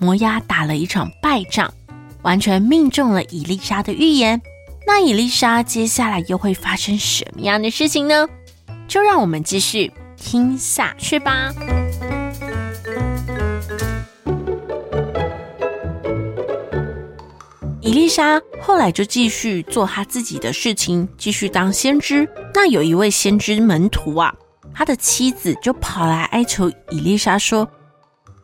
摩押打了一场败仗，完全命中了伊丽莎的预言。那伊丽莎接下来又会发生什么样的事情呢？就让我们继续听下去吧。伊丽莎后来就继续做他自己的事情，继续当先知。那有一位先知门徒啊，他的妻子就跑来哀求伊丽莎说：“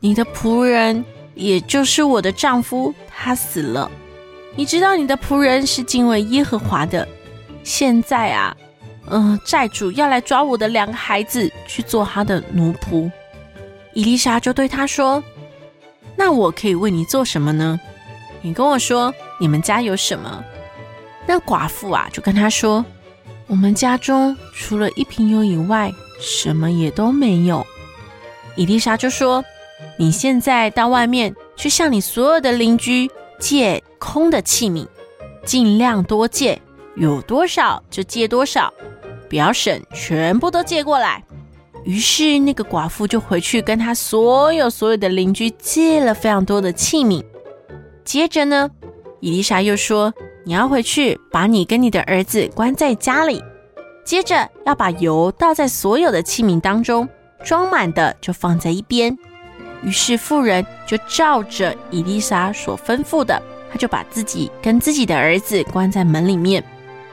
你的仆人。”也就是我的丈夫，他死了。你知道你的仆人是敬畏耶和华的。现在啊，嗯、债主要来抓我的两个孩子去做他的奴仆。伊丽莎就对他说：“那我可以为你做什么呢？你跟我说，你们家有什么？”那寡妇啊，就跟他说：“我们家中除了一瓶油以外，什么也都没有。”伊丽莎就说。你现在到外面去向你所有的邻居借空的器皿，尽量多借，有多少就借多少，不要省，全部都借过来。于是那个寡妇就回去跟他所有所有的邻居借了非常多的器皿。接着呢，伊丽莎又说：“你要回去把你跟你的儿子关在家里，接着要把油倒在所有的器皿当中，装满的就放在一边。”于是妇人就照着伊丽莎所吩咐的，他就把自己跟自己的儿子关在门里面，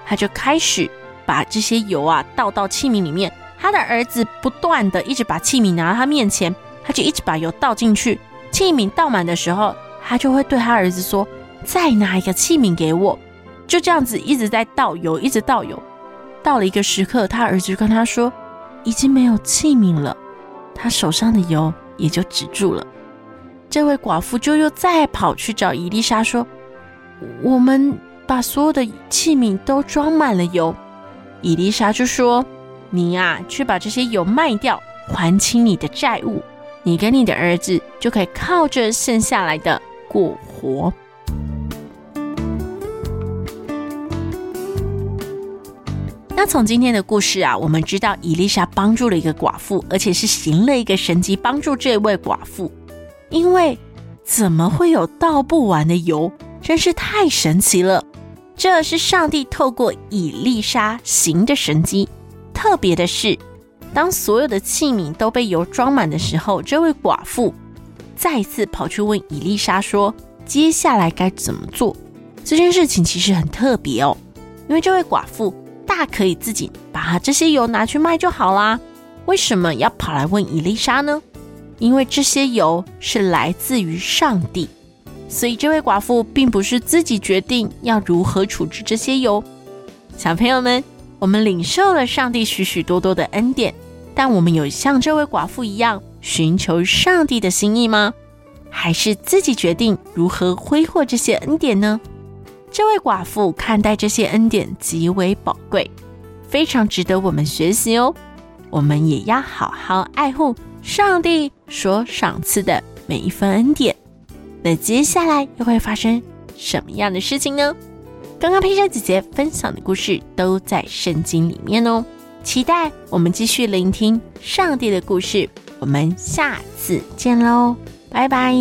他就开始把这些油啊倒到器皿里面。他的儿子不断的一直把器皿拿到他面前，他就一直把油倒进去。器皿倒满的时候，他就会对他儿子说：“再拿一个器皿给我。”就这样子一直在倒油，一直倒油。到了一个时刻，他儿子就跟他说：“已经没有器皿了。”他手上的油。也就止住了。这位寡妇就又再跑去找伊丽莎说：“我们把所有的器皿都装满了油。”伊丽莎就说：“你呀，去把这些油卖掉，还清你的债务。你跟你的儿子就可以靠着剩下来的过活。”那从今天的故事啊，我们知道伊丽莎帮助了一个寡妇，而且是行了一个神迹，帮助这位寡妇。因为怎么会有倒不完的油？真是太神奇了！这是上帝透过伊丽莎行的神迹。特别的是，当所有的器皿都被油装满的时候，这位寡妇再次跑去问伊丽莎说：“接下来该怎么做？”这件事情其实很特别哦，因为这位寡妇。大可以自己把这些油拿去卖就好啦，为什么要跑来问伊丽莎呢？因为这些油是来自于上帝，所以这位寡妇并不是自己决定要如何处置这些油。小朋友们，我们领受了上帝许许多多的恩典，但我们有像这位寡妇一样寻求上帝的心意吗？还是自己决定如何挥霍这些恩典呢？这位寡妇看待这些恩典极为宝贵，非常值得我们学习哦。我们也要好好爱护上帝所赏赐的每一份恩典。那接下来又会发生什么样的事情呢？刚刚佩珊姐姐分享的故事都在圣经里面哦。期待我们继续聆听上帝的故事。我们下次见喽，拜拜。